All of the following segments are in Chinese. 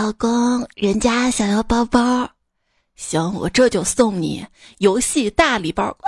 老公，人家想要包包，行，我这就送你游戏大礼包。哇！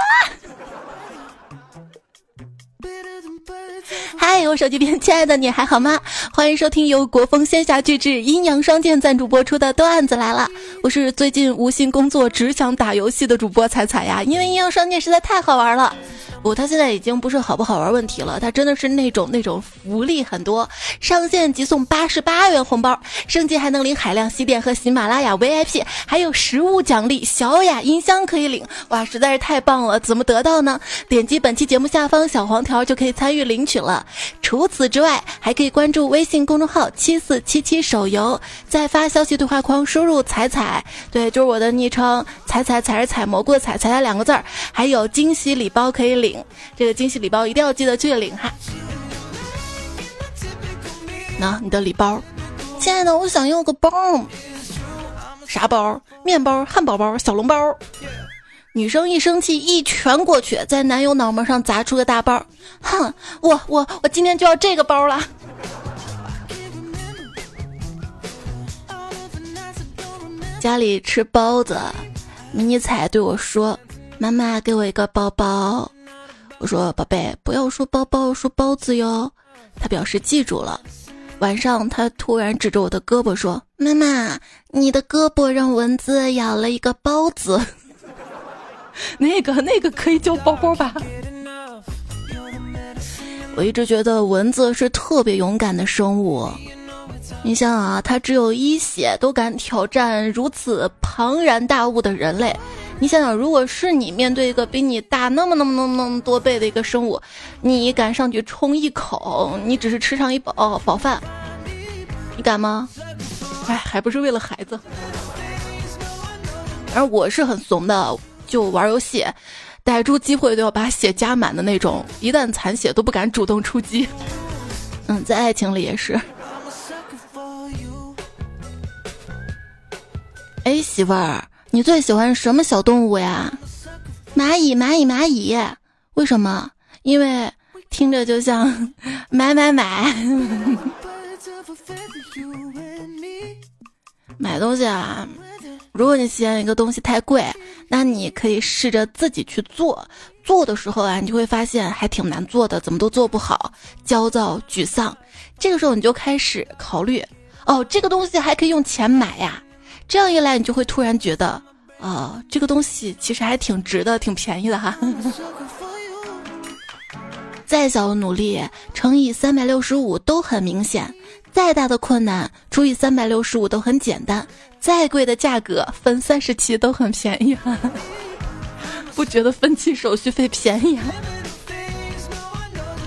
嗨，我手机边亲爱的你还好吗？欢迎收听由国风仙侠巨制阴阳双剑赞助播出的段子来了。我是最近无心工作，只想打游戏的主播彩彩呀，因为阴阳双剑实在太好玩了。不，它现在已经不是好不好玩问题了，它真的是那种那种福利很多，上线即送八十八元红包，升级还能领海量西电和喜马拉雅 VIP，还有实物奖励，小雅音箱可以领，哇，实在是太棒了！怎么得到呢？点击本期节目下方小黄条就可以参与领取了。除此之外，还可以关注微微信公众号七四七七手游，在发消息对话框输入“彩彩”，对，就是我的昵称“彩彩彩是采蘑菇的彩彩”两个字儿，还有惊喜礼包可以领。这个惊喜礼包一定要记得去领哈！那你的礼包，亲爱的，我想要个包，啥包？面包、汉堡包、小笼包。女生一生气，一拳过去，在男友脑门上砸出个大包。哼，我我我今天就要这个包了。家里吃包子，迷你彩对我说：“妈妈，给我一个包包。”我说：“宝贝，不要说包包，说包子哟。”他表示记住了。晚上，他突然指着我的胳膊说：“妈妈，你的胳膊让蚊子咬了一个包子。”那个那个可以叫包包吧？我一直觉得蚊子是特别勇敢的生物。你想啊，他只有一血都敢挑战如此庞然大物的人类。你想想，如果是你面对一个比你大那么那么那么那么多倍的一个生物，你敢上去冲一口？你只是吃上一饱饱饭，你敢吗？哎，还不是为了孩子。而我是很怂的，就玩游戏，逮住机会都要把血加满的那种，一旦残血都不敢主动出击。嗯，在爱情里也是。哎，媳妇儿。你最喜欢什么小动物呀？蚂蚁，蚂蚁，蚂蚁。为什么？因为听着就像 买买买。买东西啊，如果你嫌一个东西太贵，那你可以试着自己去做。做的时候啊，你就会发现还挺难做的，怎么都做不好，焦躁、沮丧。这个时候你就开始考虑，哦，这个东西还可以用钱买呀。这样一来，你就会突然觉得，啊，这个东西其实还挺值的，挺便宜的哈。再小的努力乘以三百六十五都很明显，再大的困难除以三百六十五都很简单，再贵的价格分三十期都很便宜。不觉得分期手续费便宜？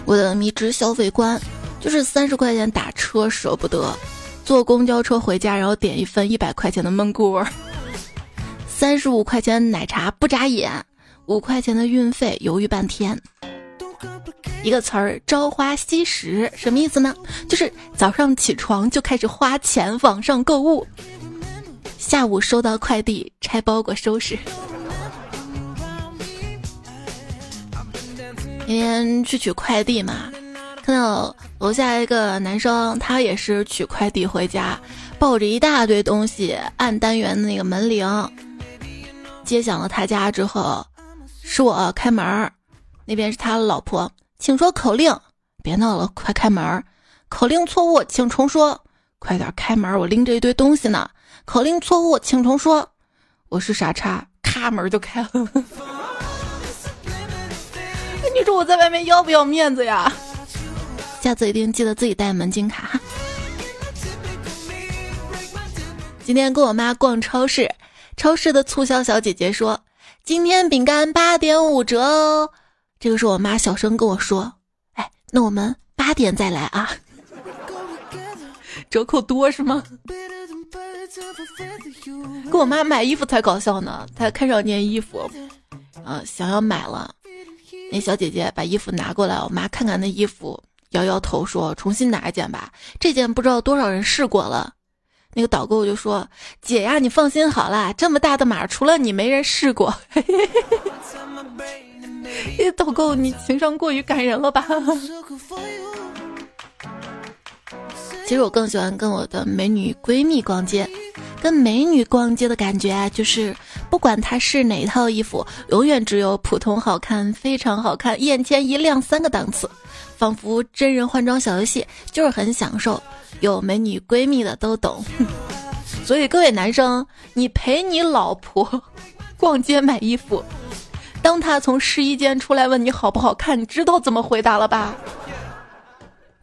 我的迷之消费观就是三十块钱打车舍不得。坐公交车回家，然后点一份一百块钱的焖锅，三十五块钱奶茶不眨眼，五块钱的运费犹豫半天。一个词儿“朝花夕拾”什么意思呢？就是早上起床就开始花钱网上购物，下午收到快递拆包裹收拾。今天去取快递嘛。看到楼下一个男生，他也是取快递回家，抱着一大堆东西，按单元的那个门铃，接响了他家之后，是我开门儿，那边是他的老婆，请说口令，别闹了，快开门儿，口令错误，请重说，快点开门，我拎着一堆东西呢，口令错误，请重说，我是傻叉，咔门就开了，你说我在外面要不要面子呀？下次一定记得自己带门禁卡哈。今天跟我妈逛超市，超市的促销小姐姐说：“今天饼干八点五折哦。”这个时候我妈小声跟我说：“哎，那我们八点再来啊。”折扣多是吗？跟我妈买衣服才搞笑呢，她看上件衣服，呃，想要买了。那小姐姐把衣服拿过来，我妈看看那衣服。摇摇头说：“重新拿一件吧，这件不知道多少人试过了。”那个导购就说：“姐呀，你放心好了，这么大的码，除了你没人试过。”导购，你情商过于感人了吧？其实我更喜欢跟我的美女闺蜜逛街。跟美女逛街的感觉啊，就是不管她是哪套衣服，永远只有普通好看、非常好看、眼前一亮三个档次，仿佛真人换装小游戏，就是很享受。有美女闺蜜的都懂。所以各位男生，你陪你老婆逛街买衣服，当她从试衣间出来问你好不好看，你知道怎么回答了吧？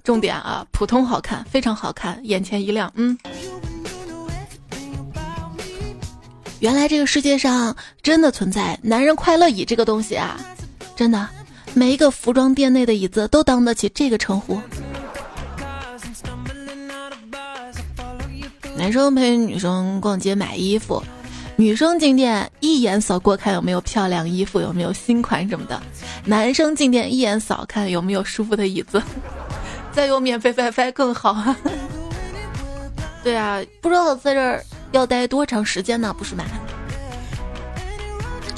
重点啊，普通好看，非常好看，眼前一亮，嗯。原来这个世界上真的存在男人快乐椅这个东西啊！真的，每一个服装店内的椅子都当得起这个称呼。男生陪女生逛街买衣服，女生进店一眼扫过看有没有漂亮衣服，有没有新款什么的；男生进店一眼扫看有没有舒服的椅子，再有免费 WiFi 更好。对啊，不知道在这儿。要待多长时间呢？不是吗？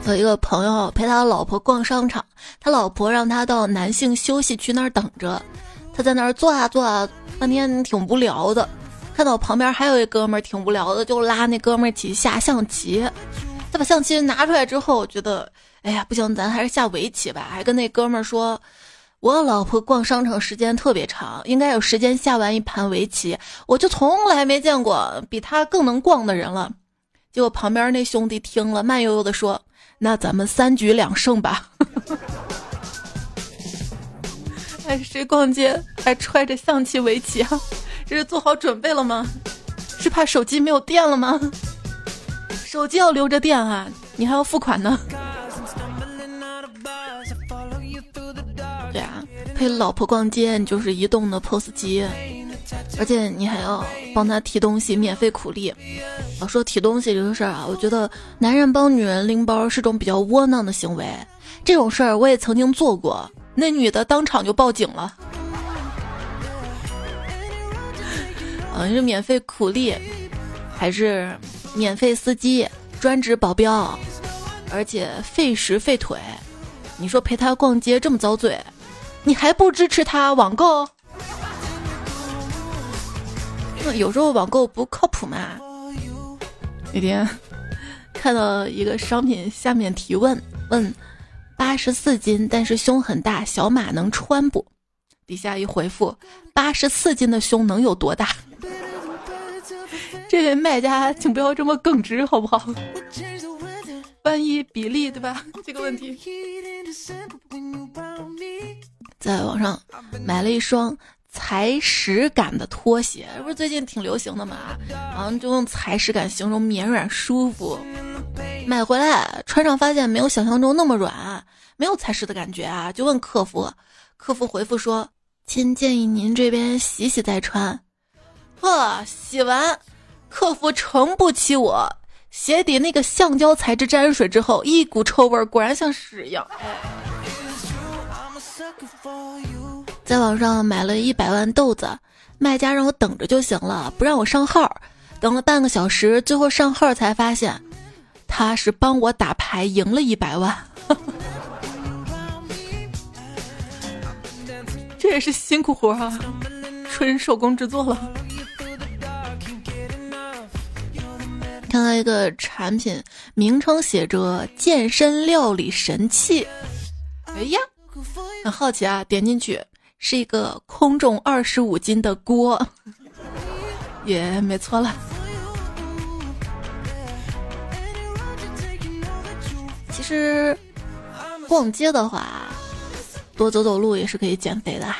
有一个朋友陪他老婆逛商场，他老婆让他到男性休息区那儿等着，他在那儿坐啊坐啊，半天挺无聊的。看到旁边还有一哥们儿挺无聊的，就拉那哥们儿一起下象棋。他把象棋拿出来之后，觉得哎呀不行，咱还是下围棋吧。还跟那哥们儿说。我老婆逛商场时间特别长，应该有时间下完一盘围棋。我就从来没见过比她更能逛的人了。结果旁边那兄弟听了，慢悠悠的说：“那咱们三局两胜吧。”哎，谁逛街还揣着象棋围棋啊？这是做好准备了吗？是怕手机没有电了吗？手机要留着电啊，你还要付款呢。陪老婆逛街，你就是移动的 POS 机，而且你还要帮他提东西，免费苦力。说提东西这个事儿啊，我觉得男人帮女人拎包是种比较窝囊的行为。这种事儿我也曾经做过，那女的当场就报警了。嗯，是免费苦力，还是免费司机、专职保镖，而且费时费腿。你说陪他逛街这么遭罪？你还不支持他网购？那有时候网购不靠谱嘛？那天看到一个商品下面提问，问八十四斤但是胸很大，小码能穿不？底下一回复，八十四斤的胸能有多大？这位卖家，请不要这么耿直好不好？万一比例对吧？这个问题。在网上买了一双踩屎感的拖鞋，不是最近挺流行的嘛？然后就用踩屎感形容绵软舒服。买回来穿上发现没有想象中那么软，没有踩屎的感觉啊！就问客服，客服回复说：“亲，建议您这边洗洗再穿。”呵，洗完，客服诚不欺我。鞋底那个橡胶材质沾水之后，一股臭味，果然像屎一样。在网上买了一百万豆子，卖家让我等着就行了，不让我上号。等了半个小时，最后上号才发现，他是帮我打牌赢了一百万。这也是辛苦活啊，纯手工制作了。看到一个产品名称写着“健身料理神器”，哎呀，很好奇啊！点进去是一个空重二十五斤的锅，也没错了。其实逛街的话，多走走路也是可以减肥的。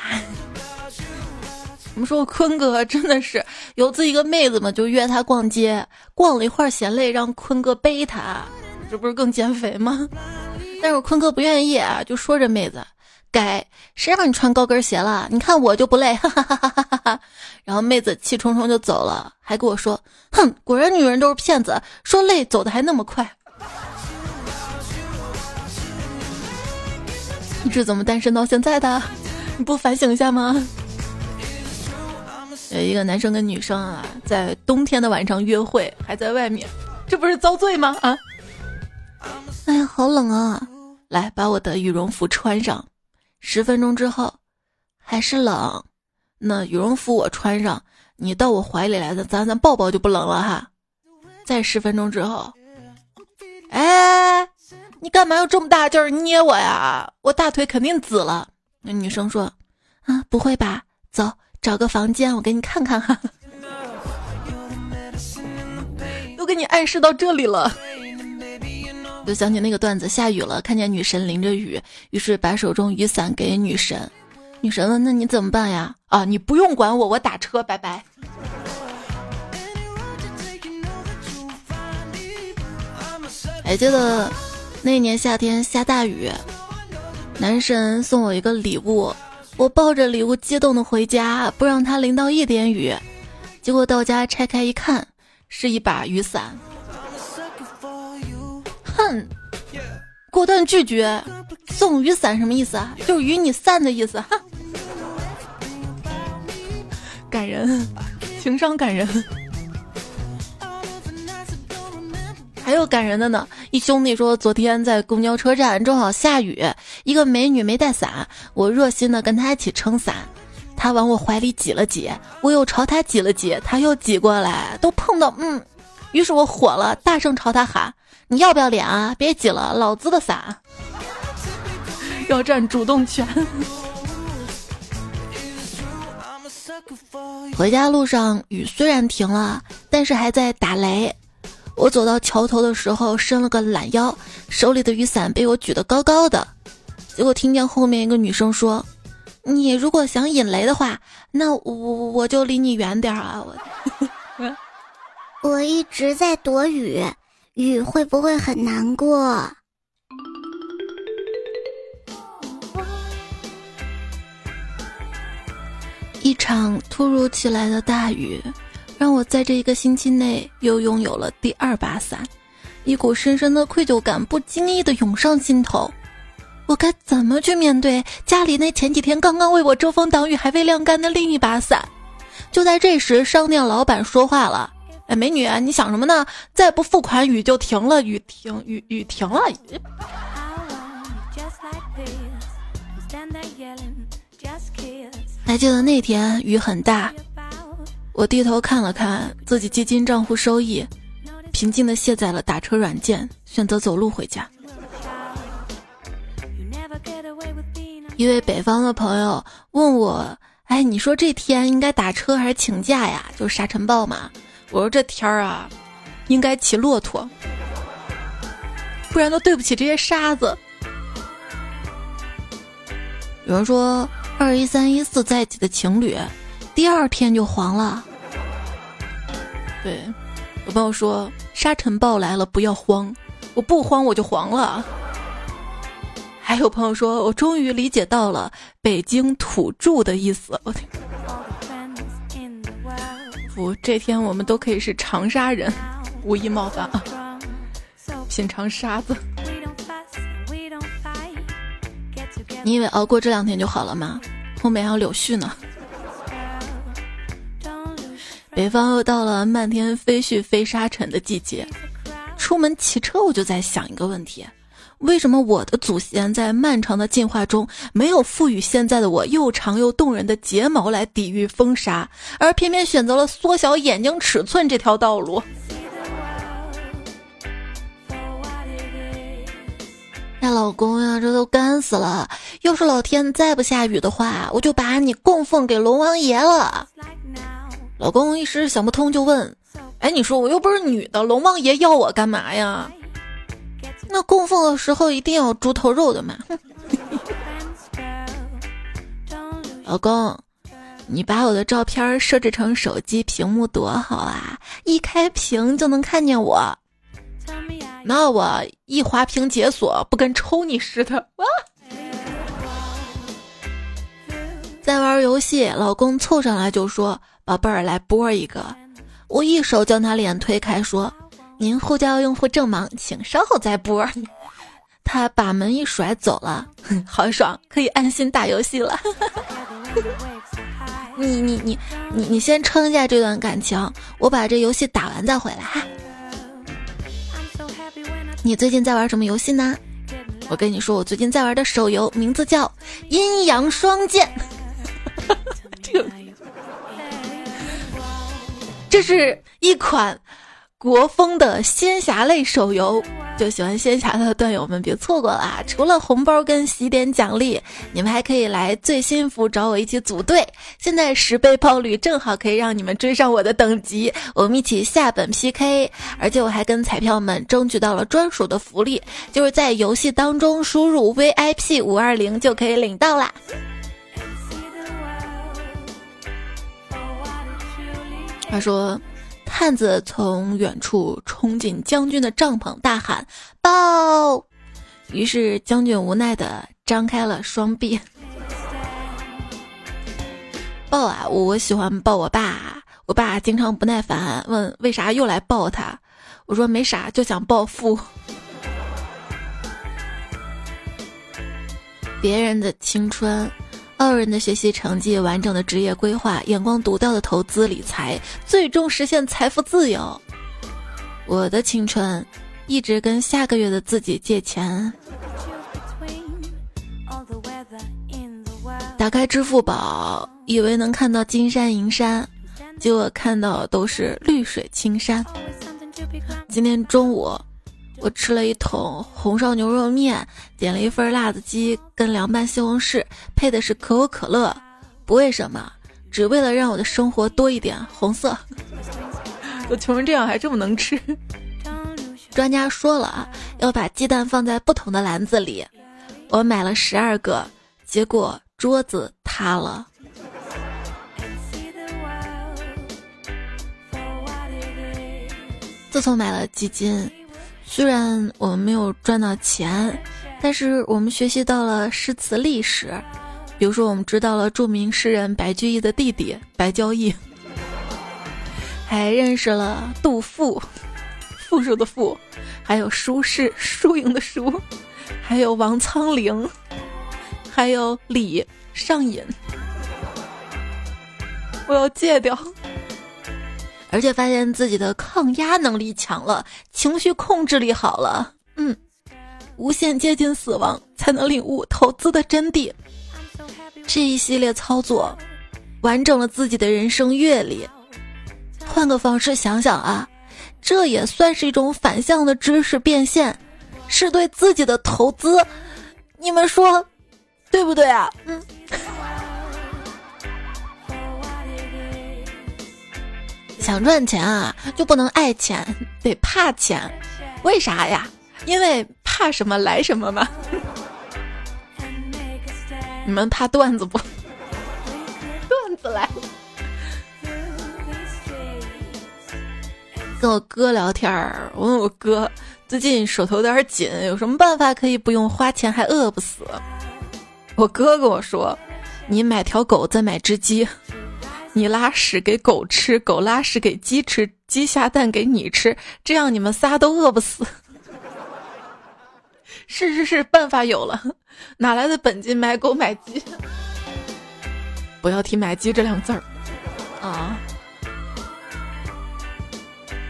我们说坤哥真的是有自己一个妹子嘛，就约他逛街，逛了一会儿嫌累，让坤哥背他，这不是更减肥吗？但是坤哥不愿意啊，就说这妹子，该谁让你穿高跟鞋了？你看我就不累，哈哈哈哈哈哈。然后妹子气冲冲就走了，还跟我说，哼，果然女人都是骗子，说累走的还那么快。你是怎么单身到现在的？你不反省一下吗？有一个男生跟女生啊，在冬天的晚上约会，还在外面，这不是遭罪吗？啊！哎呀，好冷啊！来，把我的羽绒服穿上。十分钟之后，还是冷。那羽绒服我穿上，你到我怀里来的，咱咱抱抱就不冷了哈。再十分钟之后，哎，你干嘛要这么大劲儿捏我呀？我大腿肯定紫了。那女生说，啊，不会吧？走，找个房间，我给你看看哈。都给你暗示到这里了。就想起那个段子，下雨了，看见女神淋着雨，于是把手中雨伞给女神。女神问：“那你怎么办呀？”啊，你不用管我，我打车，拜拜。还记得那年夏天下大雨，男神送我一个礼物，我抱着礼物激动的回家，不让他淋到一点雨。结果到家拆开一看，是一把雨伞。哼，果断拒绝。送雨伞什么意思啊？就是与你散的意思。哈，感人，情商感人。还有感人的呢。一兄弟说，昨天在公交车站正好下雨，一个美女没带伞，我热心的跟她一起撑伞，她往我怀里挤了挤，我又朝她挤了挤，她又挤过来，都碰到，嗯，于是我火了，大声朝她喊。你要不要脸啊？别挤了，老子的伞，要占主动权。回家路上雨虽然停了，但是还在打雷。我走到桥头的时候伸了个懒腰，手里的雨伞被我举得高高的。结果听见后面一个女生说：“你如果想引雷的话，那我我就离你远点啊！”我 我一直在躲雨。雨会不会很难过？一场突如其来的大雨，让我在这一个星期内又拥有了第二把伞，一股深深的愧疚感不经意的涌上心头。我该怎么去面对家里那前几天刚刚为我遮风挡雨还未晾干的另一把伞？就在这时，商店老板说话了。哎，美女，你想什么呢？再不付款，雨就停了。雨停，雨雨停了。还记得那天雨很大，我低头看了看自己基金账户收益，平静的卸载了打车软件，选择走路回家。一位北方的朋友问我：“哎，你说这天应该打车还是请假呀？就是沙尘暴嘛。”我说这天儿啊，应该骑骆驼，不然都对不起这些沙子。有人说二一三一四在一起的情侣，第二天就黄了。对，有朋友说沙尘暴来了不要慌，我不慌我就黄了。还有朋友说我终于理解到了北京土著的意思。我天。不，这天我们都可以是长沙人，无意冒犯啊！品尝沙子，你以为熬过这两天就好了吗？后面还有柳絮呢。北方又到了漫天飞絮飞沙尘的季节，出门骑车我就在想一个问题。为什么我的祖先在漫长的进化中没有赋予现在的我又长又动人的睫毛来抵御风沙，而偏偏选择了缩小眼睛尺寸这条道路？那，老公呀，这都干死了！要是老天再不下雨的话，我就把你供奉给龙王爷了。老公一时想不通，就问：“哎，你说我又不是女的，龙王爷要我干嘛呀？”那供奉的时候一定要猪头肉的嘛？老公，你把我的照片设置成手机屏幕多好啊！一开屏就能看见我。那我一滑屏解锁，不跟抽你似的？哇！在玩游戏，老公凑上来就说：“宝贝儿，来播一个。”我一手将他脸推开，说。您呼叫用户正忙，请稍后再拨。他把门一甩走了，好爽，可以安心打游戏了。你你你你你先撑一下这段感情，我把这游戏打完再回来哈。你最近在玩什么游戏呢？我跟你说，我最近在玩的手游名字叫《阴阳双剑》。这是一款国风的仙侠类手游。就喜欢仙侠的段友们别错过了啊！除了红包跟喜点奖励，你们还可以来最新服找我一起组队。现在十倍爆率正好可以让你们追上我的等级，我们一起下本 PK。而且我还跟彩票们争取到了专属的福利，就是在游戏当中输入 VIP 五二零就可以领到啦。他说。汉子从远处冲进将军的帐篷，大喊：“报！”于是将军无奈的张开了双臂。抱啊！我喜欢抱我爸。我爸经常不耐烦，问为啥又来抱他。我说没啥，就想暴富。别人的青春。傲人的学习成绩，完整的职业规划，眼光独到的投资理财，最终实现财富自由。我的青春，一直跟下个月的自己借钱。打开支付宝，以为能看到金山银山，结果看到都是绿水青山。今天中午。我吃了一桶红烧牛肉面，点了一份辣子鸡跟凉拌西红柿，配的是可口可乐，不为什么，只为了让我的生活多一点红色。我穷成这样还这么能吃？专家说了啊，要把鸡蛋放在不同的篮子里。我买了十二个，结果桌子塌了。自从买了基金。虽然我们没有赚到钱，但是我们学习到了诗词历史，比如说我们知道了著名诗人白居易的弟弟白交易，还认识了杜甫，富庶的富，还有苏轼，输赢的输，还有王苍龄，还有李上瘾，我要戒掉。而且发现自己的抗压能力强了，情绪控制力好了，嗯，无限接近死亡，才能领悟投资的真谛。这一系列操作，完整了自己的人生阅历。换个方式想想啊，这也算是一种反向的知识变现，是对自己的投资。你们说，对不对啊？嗯。想赚钱啊，就不能爱钱，得怕钱。为啥呀？因为怕什么来什么嘛。你们怕段子不？段子来。跟我哥聊天儿，我问我哥最近手头有点紧，有什么办法可以不用花钱还饿不死？我哥跟我说：“你买条狗，再买只鸡。”你拉屎给狗吃，狗拉屎给鸡吃，鸡下蛋给你吃，这样你们仨都饿不死。是是是，办法有了，哪来的本金买狗买鸡？不要提买鸡这两字儿啊！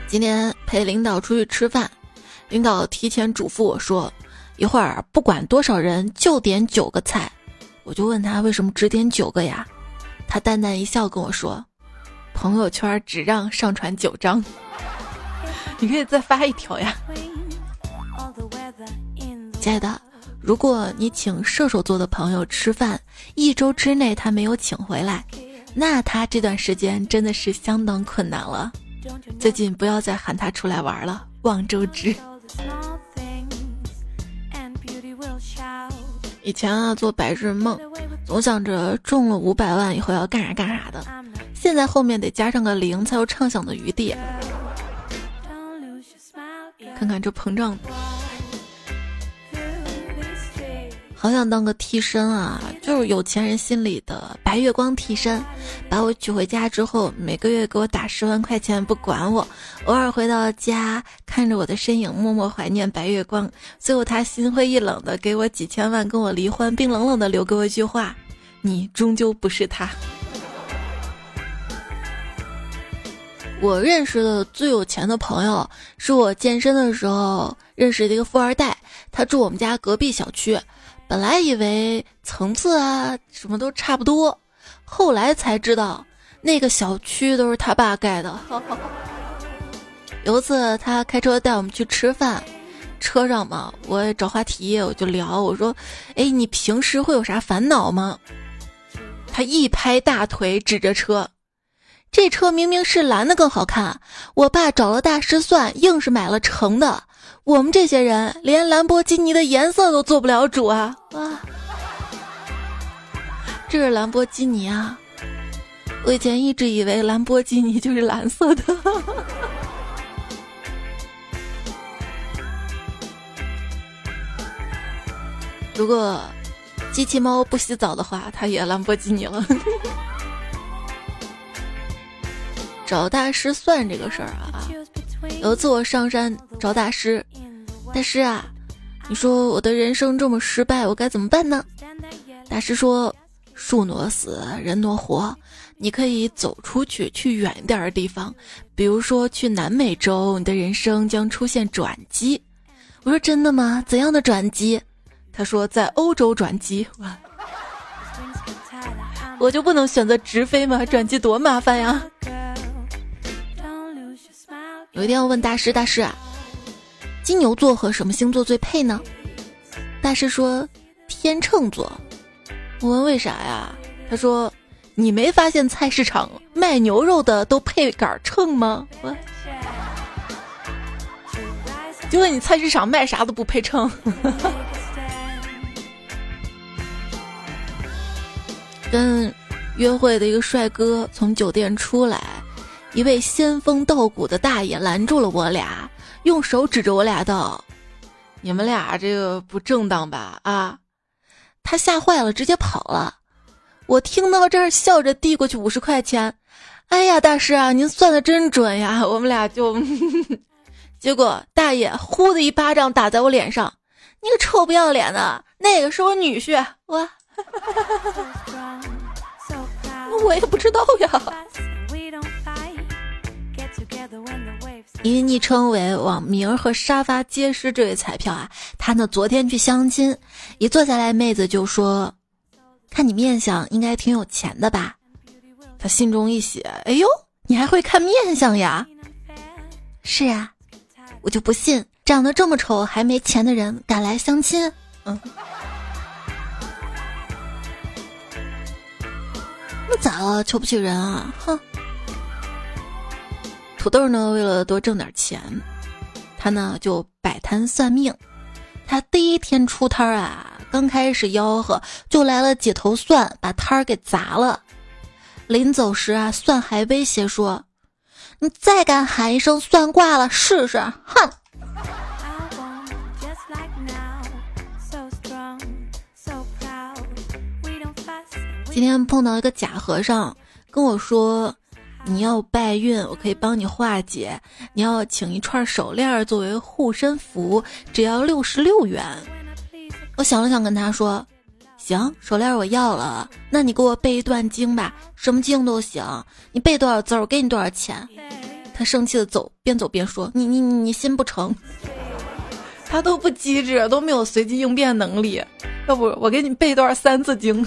今天陪领导出去吃饭，领导提前嘱咐我说，一会儿不管多少人就点九个菜。我就问他为什么只点九个呀？他淡淡一笑跟我说：“朋友圈只让上传九张，你可以再发一条呀。”亲爱的，如果你请射手座的朋友吃饭，一周之内他没有请回来，那他这段时间真的是相当困难了。最近不要再喊他出来玩了，望周知。以前啊，做白日梦。总想着中了五百万以后要干啥干啥的，现在后面得加上个零才有畅想的余地。看看这膨胀，好想当个替身啊！就是有钱人心里的白月光替身，把我娶回家之后，每个月给我打十万块钱不管我，偶尔回到家看着我的身影，默默怀念白月光。最后他心灰意冷的给我几千万，跟我离婚，并冷冷的留给我一句话。你终究不是他。我认识的最有钱的朋友，是我健身的时候认识的一个富二代。他住我们家隔壁小区，本来以为层次啊什么都差不多，后来才知道那个小区都是他爸盖的。有一次他开车带我们去吃饭，车上嘛，我找话题，我就聊，我说：“哎，你平时会有啥烦恼吗？”他一拍大腿，指着车：“这车明明是蓝的更好看，我爸找了大师算，硬是买了橙的。我们这些人连兰博基尼的颜色都做不了主啊！”啊，这是兰博基尼啊！我以前一直以为兰博基尼就是蓝色的。如果机器猫不洗澡的话，它也兰博基尼了。找大师算这个事儿啊！有一次我上山找大师，大师啊，你说我的人生这么失败，我该怎么办呢？大师说：树挪死，人挪活，你可以走出去，去远一点的地方，比如说去南美洲，你的人生将出现转机。我说真的吗？怎样的转机？他说在欧洲转机，我就不能选择直飞吗？转机多麻烦呀！有一天我问大师：“大师，金牛座和什么星座最配呢？”大师说：“天秤座。”我问为啥呀？他说：“你没发现菜市场卖牛肉的都配杆秤吗？”就问你菜市场卖啥都不配秤。跟约会的一个帅哥从酒店出来，一位仙风道骨的大爷拦住了我俩，用手指着我俩道：“你们俩这个不正当吧？”啊，他吓坏了，直接跑了。我听到这儿，笑着递过去五十块钱。哎呀，大师啊，您算的真准呀！我们俩就，结果大爷呼的一巴掌打在我脸上，你个臭不要脸的，那个是我女婿，我。我也不知道呀。以昵称为网名和沙发皆是这位彩票啊，他呢昨天去相亲，一坐下来，妹子就说：“看你面相，应该挺有钱的吧？”他心中一喜，哎呦，你还会看面相呀？是啊，我就不信长得这么丑还没钱的人敢来相亲。嗯。咋了？瞧不起人啊？哼！土豆呢？为了多挣点钱，他呢就摆摊算命。他第一天出摊儿啊，刚开始吆喝，就来了几头蒜，把摊儿给砸了。临走时啊，蒜还威胁说：“你再敢喊一声‘蒜挂了’，试试！”哼！今天碰到一个假和尚，跟我说：“你要败运，我可以帮你化解。你要请一串手链作为护身符，只要六十六元。”我想了想，跟他说：“行，手链我要了。那你给我背一段经吧，什么经都行。你背多少字，我给你多少钱。”他生气的走，边走边说：“你你你你心不成。”他都不机智，都没有随机应变能力。要不我给你背段三字经。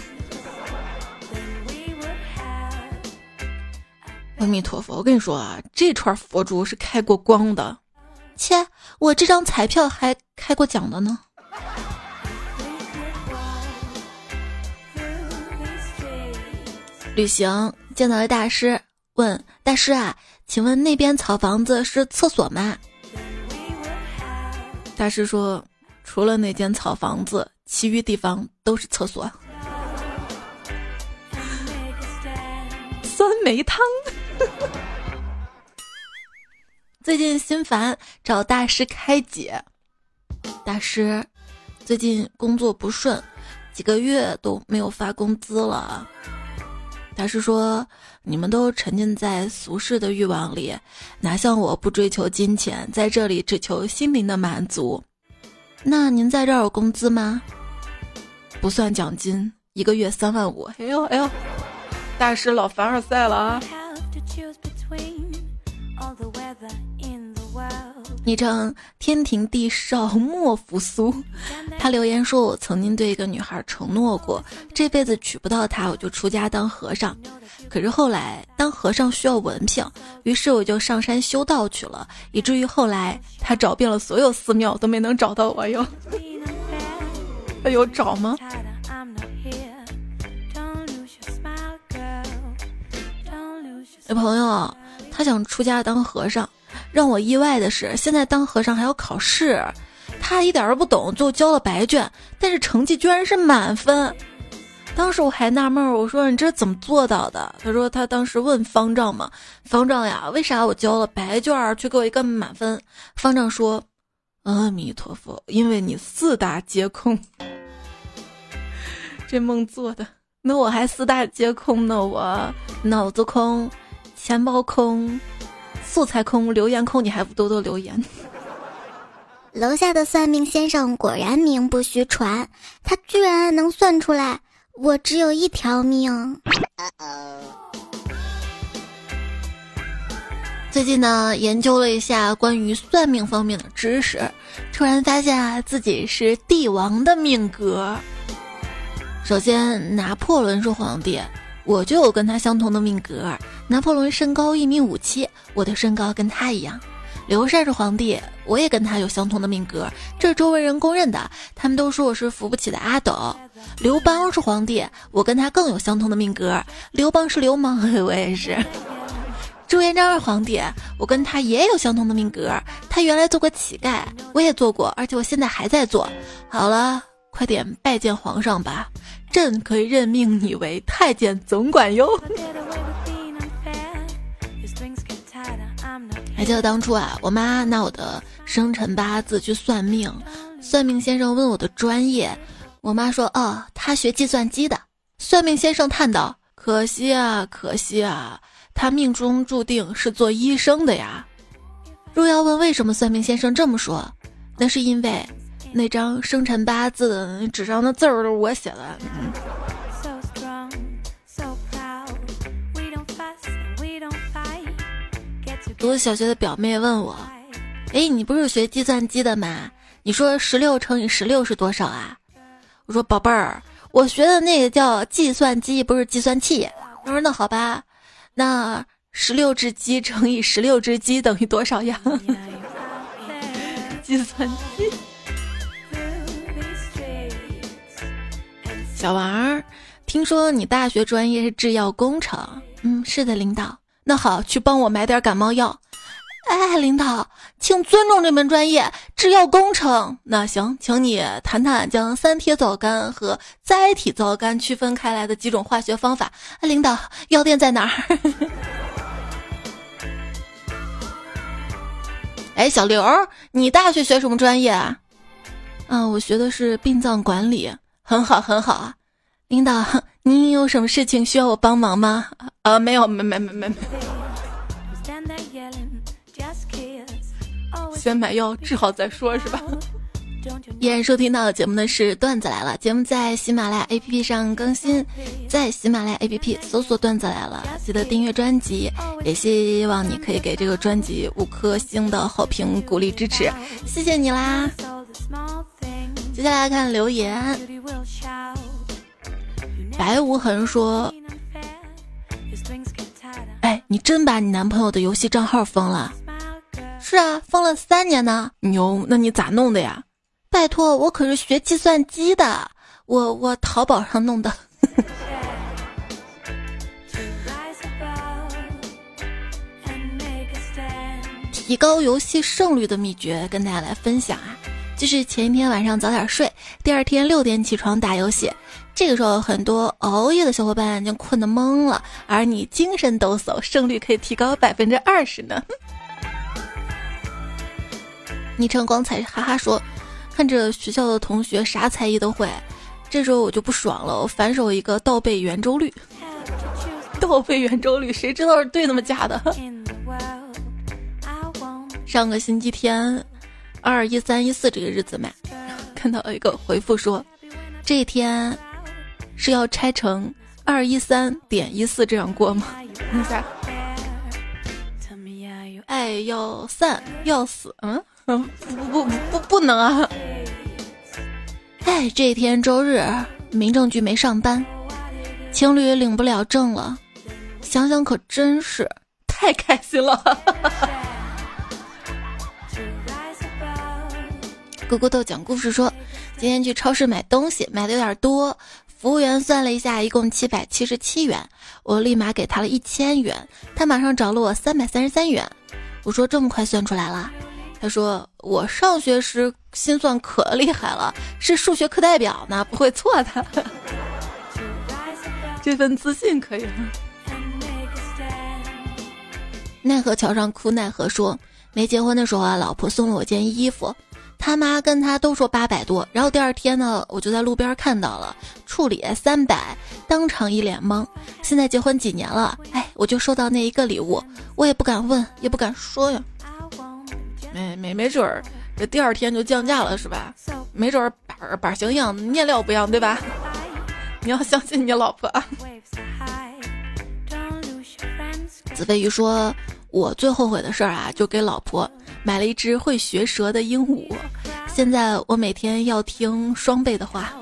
阿弥陀佛，我跟你说啊，这串佛珠是开过光的，切，我这张彩票还开过奖的呢。旅行见到一大师，问大师啊，请问那边草房子是厕所吗？大师说，除了那间草房子，其余地方都是厕所。酸梅汤。最近心烦，找大师开解。大师，最近工作不顺，几个月都没有发工资了。大师说：“你们都沉浸在俗世的欲望里，哪像我不追求金钱，在这里只求心灵的满足。”那您在这儿有工资吗？不算奖金，一个月三万五。哎呦哎呦，大师老凡尔赛了啊！昵称天庭地少莫扶苏，他留言说：“我曾经对一个女孩承诺过，这辈子娶不到她，我就出家当和尚。可是后来当和尚需要文凭，于是我就上山修道去了，以至于后来他找遍了所有寺庙都没能找到我哟。哎呦，找吗？有朋友，他想出家当和尚。”让我意外的是，现在当和尚还要考试，他一点都不懂，就交了白卷，但是成绩居然是满分。当时我还纳闷，我说你这怎么做到的？他说他当时问方丈嘛，方丈呀，为啥我交了白卷却给我一个满分？方丈说：阿弥陀佛，因为你四大皆空。这梦做的，那我还四大皆空呢，我脑子空，钱包空。素材空，留言空，你还不多多留言？楼下的算命先生果然名不虚传，他居然能算出来我只有一条命。最近呢，研究了一下关于算命方面的知识，突然发现啊，自己是帝王的命格。首先，拿破仑是皇帝。我就有跟他相同的命格，拿破仑身高一米五七，我的身高跟他一样。刘禅是皇帝，我也跟他有相同的命格，这是周围人公认的，他们都说我是扶不起的阿斗。刘邦是皇帝，我跟他更有相同的命格，刘邦是流氓，我也是。朱元璋是皇帝，我跟他也有相同的命格，他原来做过乞丐，我也做过，而且我现在还在做。好了，快点拜见皇上吧。朕可以任命你为太监总管哟。还记得当初啊，我妈拿我的生辰八字去算命，算命先生问我的专业，我妈说：“哦，他学计算机的。”算命先生叹道：“可惜啊，可惜啊，他命中注定是做医生的呀。”若要问为什么算命先生这么说，那是因为。那张生辰八字的纸上的字儿都是我写的。读小学的表妹问我：“哎，你不是学计算机的吗？你说十六乘以十六是多少啊？”我说：“宝贝儿，我学的那个叫计算机，不是计算器。”他说：“那好吧，那十六只鸡乘以十六只鸡等于多少呀？” 计算机。小王，听说你大学专业是制药工程？嗯，是的，领导。那好，去帮我买点感冒药。哎，领导，请尊重这门专业，制药工程。那行，请你谈谈将三铁皂苷和甾体皂苷区分开来的几种化学方法。哎，领导，药店在哪儿？哎，小刘，你大学学什么专业啊？嗯，我学的是殡葬管理。很好，很好啊，领导，您有什么事情需要我帮忙吗？啊，没有，没没没没没。先买药治好再说，是吧？依然收听到的节目呢是段子来了，节目在喜马拉雅 APP 上更新，在喜马拉雅 APP 搜索段子来了，记得订阅专辑，也希望你可以给这个专辑五颗星的好评鼓励支持，谢谢你啦。接下来看留言，白无痕说：“哎，你真把你男朋友的游戏账号封了？是啊，封了三年呢。牛，那你咋弄的呀？拜托，我可是学计算机的，我我淘宝上弄的。提高游戏胜率的秘诀，跟大家来分享啊。”就是前一天晚上早点睡，第二天六点起床打游戏。这个时候，很多熬夜的小伙伴已经困得懵了，而你精神抖擞，胜率可以提高百分之二十呢。昵称光彩哈哈说：“看着学校的同学啥才艺都会，这时候我就不爽了，我反手一个倒背圆周率。倒背圆周率，谁知道是对的吗？假的？上个星期天。”二一三一四这个日子嘛，看到一个回复说，这一天是要拆成二一三点一四这样过吗？爱 要散要死，嗯嗯，不不不不不能啊！哎，这天周日，民政局没上班，情侣领不了证了，想想可真是太开心了。咕咕豆讲故事说，今天去超市买东西，买的有点多。服务员算了一下，一共七百七十七元，我立马给他了一千元，他马上找了我三百三十三元。我说这么快算出来了？他说我上学时心算可厉害了，是数学课代表呢，不会错的。这份自信可以吗？奈何桥上哭奈何说，没结婚的时候啊，老婆送了我件衣服。他妈跟他都说八百多，然后第二天呢，我就在路边看到了，处理三百，当场一脸懵。现在结婚几年了，哎，我就收到那一个礼物，我也不敢问，也不敢说呀。没没没准儿，这第二天就降价了是吧？没准儿板板型一样，面料不一样，对吧？你要相信你老婆。子飞鱼说：“我最后悔的事儿啊，就给老婆。”买了一只会学舌的鹦鹉，现在我每天要听双倍的话。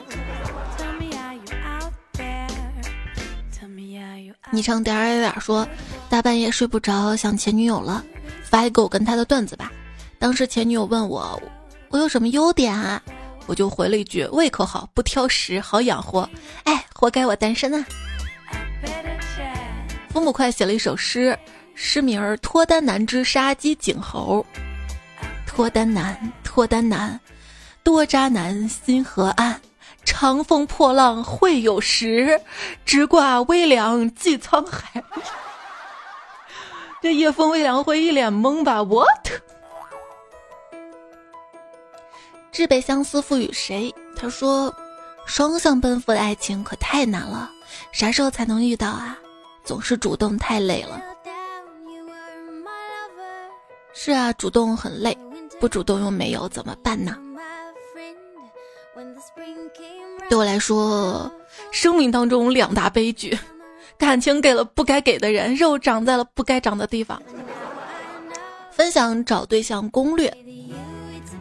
昵称点儿点儿说，大半夜睡不着，想前女友了，发一个我跟他的段子吧。当时前女友问我，我有什么优点啊？我就回了一句，胃口好，不挑食，好养活。哎，活该我单身啊！风不快写了一首诗，诗名儿《脱单难之杀鸡儆猴》。脱单难，脱单难，多渣男心何安？长风破浪会有时，直挂微凉济沧海。这夜风微凉会一脸懵吧？What？志备相思赋予谁？他说：双向奔赴的爱情可太难了，啥时候才能遇到啊？总是主动太累了。是啊，主动很累。不主动又没有怎么办呢？对我来说，生命当中两大悲剧：感情给了不该给的人，肉长在了不该长的地方。分享找对象攻略：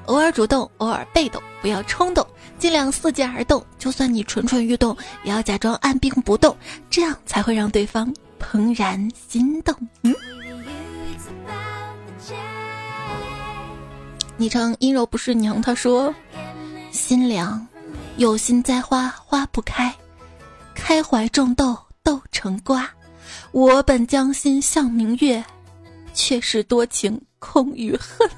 偶尔主动，偶尔被动，不要冲动，尽量伺机而动。就算你蠢蠢欲动，也要假装按兵不动，这样才会让对方怦然心动。嗯。昵称阴柔不是娘，他说：“心凉，有心栽花花不开，开怀种豆豆成瓜。我本将心向明月，却是多情空余恨。”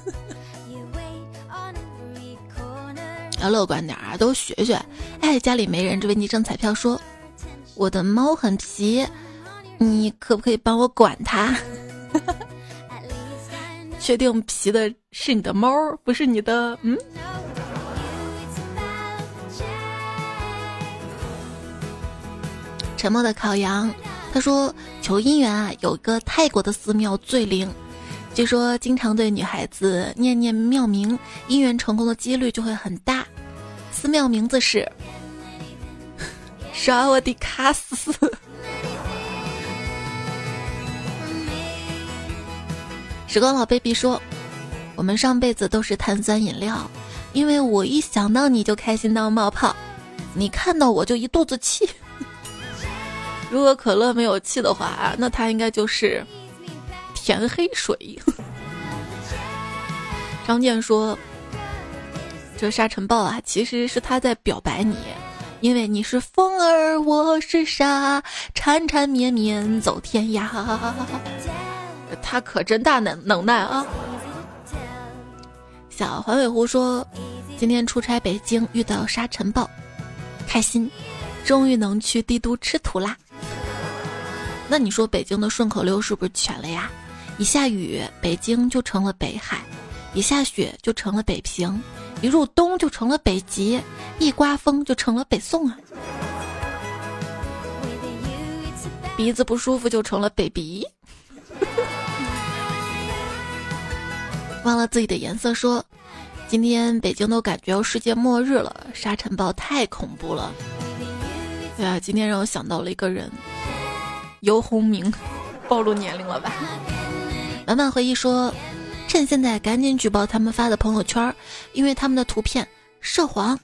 要乐观点啊，都学学。哎，家里没人，这位昵称彩票说：“我的猫很皮，你可不可以帮我管它？”确定皮的是你的猫，不是你的嗯。沉默的烤羊，他说求姻缘啊，有个泰国的寺庙最灵，据说经常对女孩子念念庙名，姻缘成功的几率就会很大。寺庙名字是沙瓦迪卡斯。时光老 baby 说：“我们上辈子都是碳酸饮料，因为我一想到你就开心到冒泡，你看到我就一肚子气。如果可乐没有气的话，那它应该就是甜黑水。”张健说：“这沙尘暴啊，其实是他在表白你，因为你是风儿，我是沙，缠缠绵绵走天涯。”他可真大能能耐啊！小环尾狐说：“今天出差北京，遇到沙尘暴，开心，终于能去帝都吃土啦。”那你说北京的顺口溜是不是全了呀？一下雨，北京就成了北海；一下雪，就成了北平；一入冬，就成了北极；一刮风，就成了北宋啊！鼻子不舒服，就成了北鼻。忘了自己的颜色，说今天北京都感觉要世界末日了，沙尘暴太恐怖了。对啊，今天让我想到了一个人，尤鸿明，暴露年龄了吧？满满回忆说：“趁现在赶紧举报他们发的朋友圈，因为他们的图片涉黄。”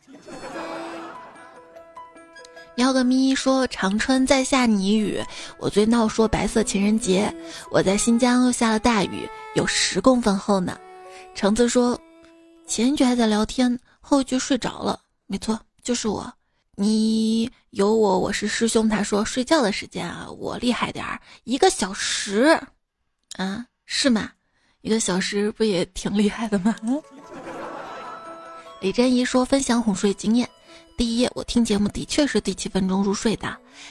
喵个咪说：“长春在下泥雨，我最闹说白色情人节。我在新疆又下了大雨，有十公分厚呢。”橙子说：“前一句还在聊天，后一句睡着了。没错，就是我。你有我，我是师兄。”他说：“睡觉的时间啊，我厉害点儿，一个小时。”啊，是吗？一个小时不也挺厉害的吗？李珍怡说：“分享哄睡经验。第一，我听节目的确是第七分钟入睡的；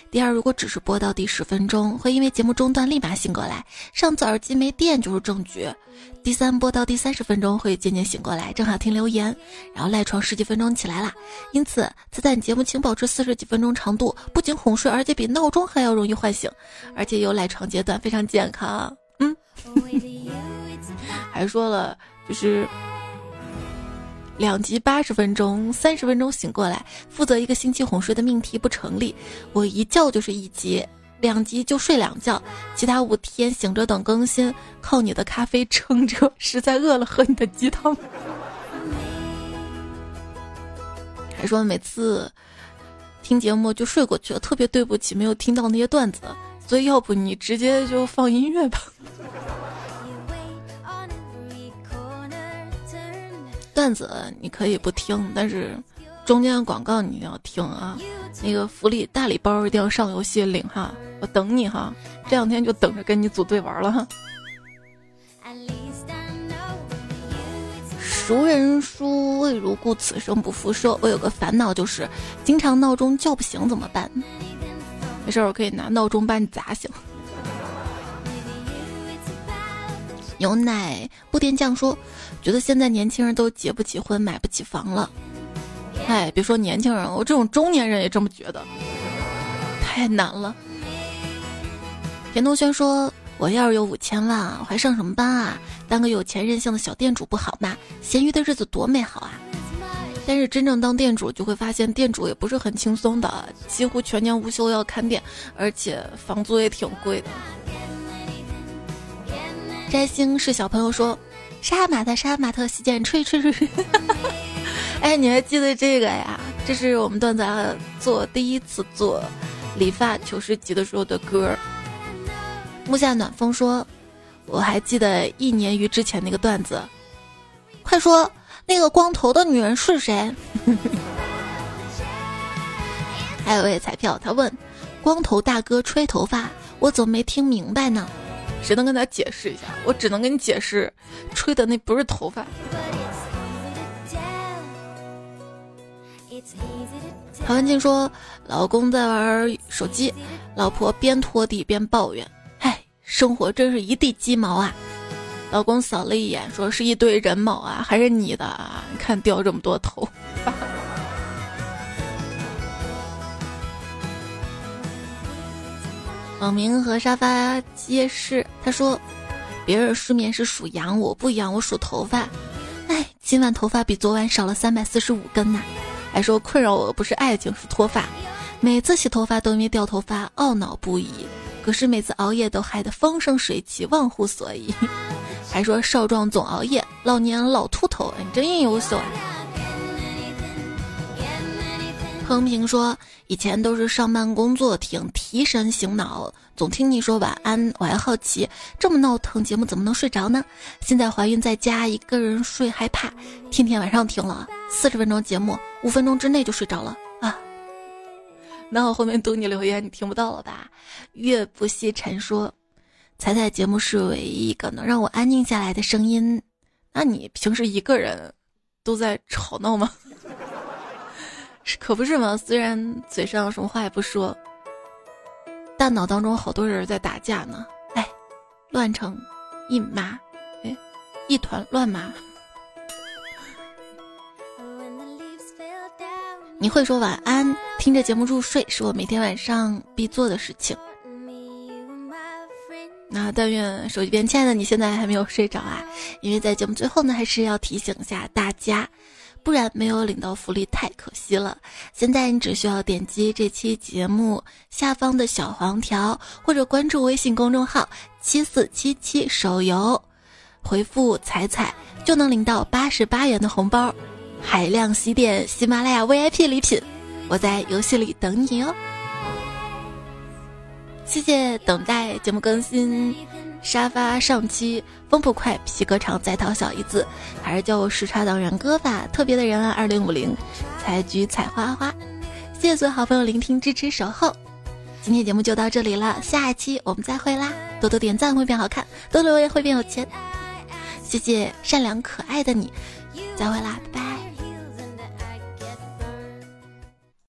第二，如果只是播到第十分钟，会因为节目中断立马醒过来，上次耳机没电就是证据；第三，播到第三十分钟会渐渐醒过来，正好听留言，然后赖床十几分钟起来啦。因此，此在节目请保持四十几分钟长度，不仅哄睡，而且比闹钟还要容易唤醒，而且有赖床阶段，非常健康。”嗯，还说了，就是两集八十分钟，三十分钟醒过来，负责一个星期哄睡的命题不成立。我一觉就是一集，两集就睡两觉，其他五天醒着等更新，靠你的咖啡撑着，实在饿了喝你的鸡汤。还说每次听节目就睡过去了，特别对不起没有听到那些段子。所以，要不你直接就放音乐吧。段子你可以不听，但是中间的广告你一定要听啊！那个福利大礼包一定要上游戏领哈，我等你哈，这两天就等着跟你组队玩了哈。熟人书未如故，此生不复说。我有个烦恼，就是经常闹钟叫不醒，怎么办？没事，我可以拿闹钟把你砸醒。牛奶不点酱说，觉得现在年轻人都结不起婚，买不起房了。哎，别说年轻人，我这种中年人也这么觉得，太难了。田同轩说，我要是有五千万，我还上什么班啊？当个有钱任性的小店主不好吗？闲鱼的日子多美好啊！但是真正当店主，就会发现店主也不是很轻松的，几乎全年无休要看店，而且房租也挺贵的。摘星是小朋友说：“杀马特，杀马特，洗剪吹吹吹。” 哎，你还记得这个呀？这是我们段子做第一次做理发求师集的时候的歌。木下暖风说：“我还记得一年余之前那个段子，快说。”那个光头的女人是谁？还有位彩票，他问：“光头大哥吹头发，我怎么没听明白呢？”谁能跟他解释一下？我只能跟你解释，吹的那不是头发。韩文静说：“老公在玩手机，老婆边拖地边抱怨：‘唉，生活真是一地鸡毛啊！’”老公扫了一眼，说是一堆人毛啊，还是你的啊？你看掉这么多头。网名和沙发皆是，他说：“别人失眠是数羊，我不一样，我数头发。哎，今晚头发比昨晚少了三百四十五根呐。还说困扰我的不是爱情，是脱发。每次洗头发都因为掉头发懊恼不已，可是每次熬夜都害得风生水起，忘乎所以。”还说少壮总熬夜，老年老秃头，你真优秀啊！横平说，以前都是上班工作听，提神醒脑，总听你说晚安，我还好奇，这么闹腾节目怎么能睡着呢？现在怀孕在家，一个人睡害怕，天天晚上听了四十分钟节目，五分钟之内就睡着了啊！那我后面读你留言，你听不到了吧？月不息蝉说。彩彩节目是唯一一个能让我安静下来的声音，那你平时一个人都在吵闹吗？可不是嘛？虽然嘴上什么话也不说，大脑当中好多人在打架呢。哎，乱成一麻，哎，一团乱麻。你会说晚安，听着节目入睡，是我每天晚上必做的事情。那但愿手机边亲爱的你现在还没有睡着啊，因为在节目最后呢，还是要提醒一下大家，不然没有领到福利太可惜了。现在你只需要点击这期节目下方的小黄条，或者关注微信公众号七四七七手游，回复“彩彩”就能领到八十八元的红包，海量西点喜马拉雅 VIP 礼品，我在游戏里等你哦。谢谢等待节目更新。沙发上期风不快，皮革厂在逃小姨子，还是叫我时差党人歌吧特别的人啊！二零五零，采菊采花花，谢谢所有好朋友聆听、支持、守候。今天节目就到这里了，下一期我们再会啦！多多点赞会变好看，多留言会变有钱。谢谢善良可爱的你，再会啦，拜拜。